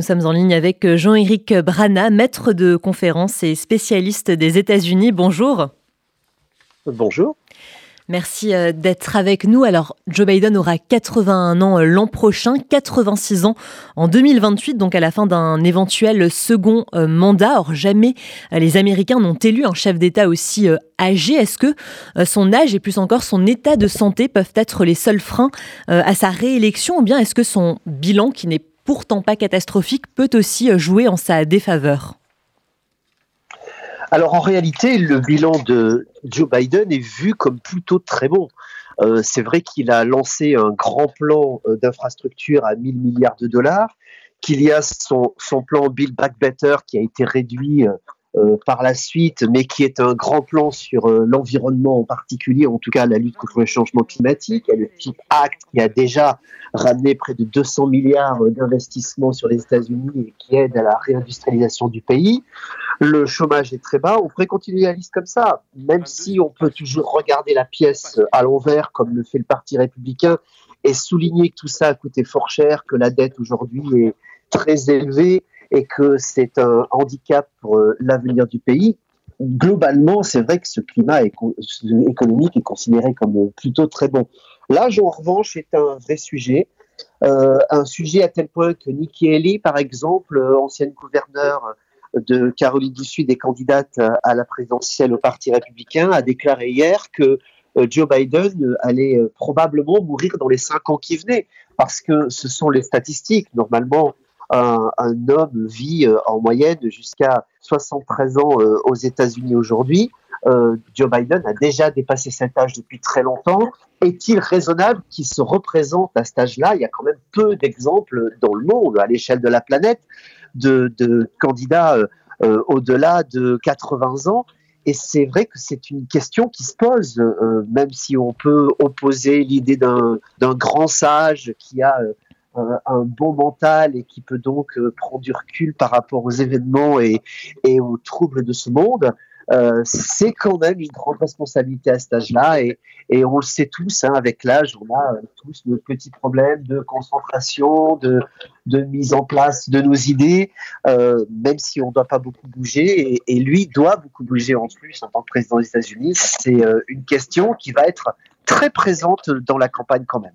nous sommes en ligne avec Jean-Éric Brana, maître de conférence et spécialiste des États-Unis. Bonjour. Bonjour. Merci euh, d'être avec nous. Alors, Joe Biden aura 81 ans euh, l'an prochain, 86 ans en 2028, donc à la fin d'un éventuel second euh, mandat. Or, jamais les Américains n'ont élu un chef d'État aussi âgé. Est-ce que son âge et plus encore son état de santé peuvent être les seuls freins à sa réélection? Ou bien est-ce que son bilan, qui n'est pourtant pas catastrophique, peut aussi jouer en sa défaveur alors en réalité, le bilan de Joe Biden est vu comme plutôt très bon. Euh, c'est vrai qu'il a lancé un grand plan euh, d'infrastructure à 1000 milliards de dollars, qu'il y a son, plan Build Back Better qui a été réduit euh, par la suite, mais qui est un grand plan sur euh, l'environnement en particulier, en tout cas la lutte contre le changement climatique. Il y a le type Act qui a déjà ramené près de 200 milliards d'investissements sur les États-Unis et qui aide à la réindustrialisation du pays. Le chômage est très bas. On pourrait continuer la liste comme ça, même si on peut toujours regarder la pièce à l'envers, comme le fait le Parti républicain, et souligner que tout ça a coûté fort cher, que la dette aujourd'hui est très élevée et que c'est un handicap pour euh, l'avenir du pays. Globalement, c'est vrai que ce climat économique est considéré comme plutôt très bon. L'âge, en revanche, est un vrai sujet. Euh, un sujet à tel point que Nikki Haley, par exemple, euh, ancienne gouverneure de Caroline du Sud et candidate à la présidentielle au Parti républicain, a déclaré hier que Joe Biden allait probablement mourir dans les cinq ans qui venaient, parce que ce sont les statistiques. Normalement, un, homme vit euh, en moyenne jusqu'à 73 ans euh, aux États-Unis aujourd'hui. Euh, Joe Biden a déjà dépassé cet âge depuis très longtemps. Est-il raisonnable qu'il se représente à cet âge-là? Il y a quand même peu d'exemples dans le monde, à l'échelle de la planète, de, candidats au-delà de 80 ans. Et c'est vrai que c'est une question qui se pose, même si on peut opposer l'idée d'un grand sage qui a un, bon mental et qui peut donc euh, prendre du recul par rapport aux événements et, aux troubles de ce monde, euh, c'est quand même une grande responsabilité à cet âge-là et, on le sait tous, hein, avec l'âge, on a euh, tous nos petits problèmes de concentration, de, mise en place de nos idées, euh, même si on ne doit pas beaucoup bouger, et, lui doit beaucoup bouger en plus en tant que président des États-Unis. C'est euh, une question qui va être très présente dans la campagne quand même.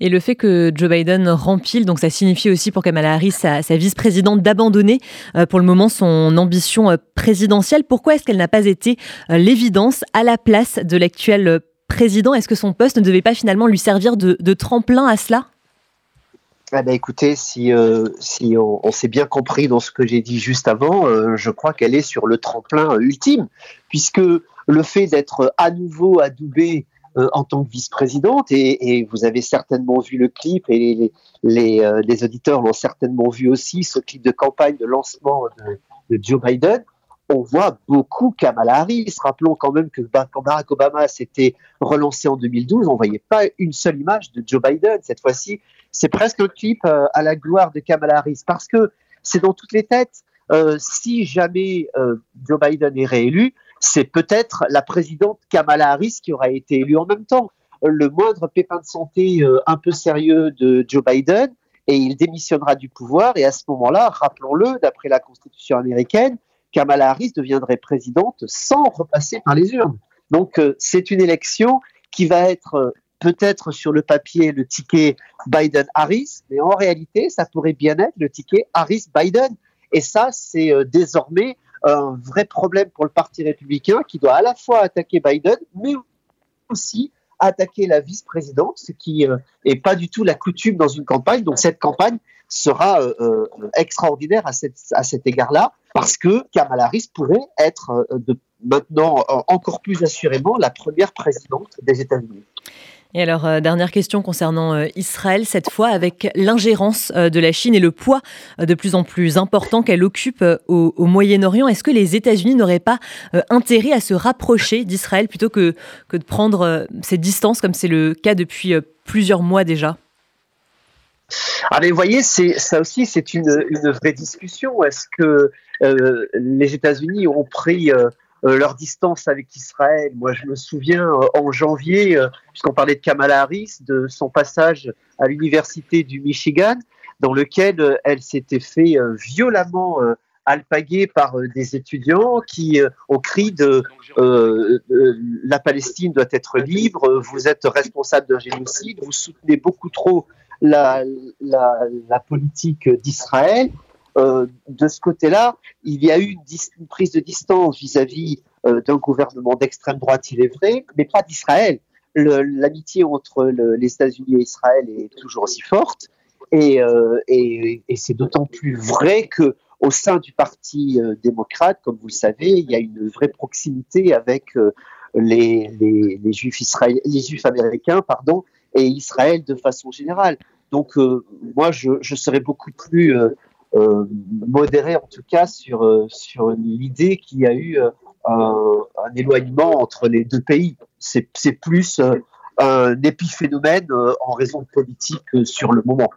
Et le fait que Joe Biden rempile, donc ça signifie aussi pour Kamala Harris, sa, vice-présidente, d'abandonner euh, pour le moment son ambition euh, présidentielle. Pourquoi est-ce qu'elle n'a pas été euh, l'évidence à la place de l'actuel président? Est-ce que son poste ne devait pas finalement lui servir de, tremplin à cela? Ah ben écoutez, si, on, s'est bien compris dans ce que j'ai dit juste avant, je crois qu'elle est sur le tremplin ultime, puisque le fait d'être à nouveau adoubé euh, en tant que vice-présidente et, vous avez certainement vu le clip et les, euh, les, auditeurs l'ont certainement vu aussi, ce clip de campagne de lancement de, Joe Biden. On voit beaucoup Kamala Harris. Rappelons quand même que quand Barack Obama s'était relancé en 2012, on voyait pas une seule image de Joe Biden. Cette fois-ci, c'est presque un clip euh, à la gloire de Kamala Harris parce que c'est dans toutes les têtes. si jamais Joe Biden est réélu, c'est peut-être la présidente Kamala Harris qui aura été élue en même temps. Le moindre pépin de santé euh, un peu sérieux de Joe Biden et il démissionnera du pouvoir et à ce moment-là, rappelons-le, d'après la Constitution américaine, Kamala Harris deviendrait présidente sans repasser par les urnes. Donc euh, c'est une élection qui va être euh, peut-être sur le papier le ticket Biden-Harris, mais en réalité, ça pourrait bien être le ticket Harris-Biden. Et ça, c'est désormais un vrai problème pour le Parti républicain qui doit à la fois attaquer Biden, mais aussi attaquer la vice-présidente, ce qui n'est euh, pas du tout la coutume dans une campagne. Donc cette campagne sera euh, euh, extraordinaire à, à cet égard-là, parce que Kamala Harris pourrait être maintenant encore plus assurément la première présidente des États-Unis. Et alors, euh, dernière question concernant euh, Israël, cette fois avec l'ingérence euh, de la Chine et le poids de plus en plus important qu'elle occupe au, Moyen-Orient. Est-ce que les États-Unis n'auraient pas intérêt à se rapprocher d'Israël plutôt que, que de prendre cette distance comme c'est le cas depuis plusieurs mois déjà? Ah vous voyez, ça aussi, c'est une, une, vraie discussion. Est-ce que les États-Unis ont pris leur distance avec Israël. Moi, je me souviens euh, en janvier, euh, puisqu'on parlait de Kamala Harris, de son passage à l'université du Michigan, dans lequel elle s'était fait violemment alpaguée par des étudiants qui ont crié de la Palestine doit être libre, vous êtes responsable d'un génocide, vous soutenez beaucoup trop la politique d'Israël. Euh, de ce côté-là, il y a eu une, prise de distance vis-à-vis euh, d'un gouvernement d'extrême droite, il est vrai, mais pas d'Israël. L'amitié entre les États-Unis et Israël est toujours aussi forte, et, euh, c'est d'autant plus vrai que au sein du Parti démocrate, comme vous le savez, il y a une vraie proximité avec les, juifs les juifs américains, pardon, et Israël de façon générale. Donc moi, je, serais beaucoup plus modéré en tout cas sur, euh, sur l'idée qu'il y a eu euh, un, éloignement entre les deux pays. C'est plus un épiphénomène en raison de politique sur le moment.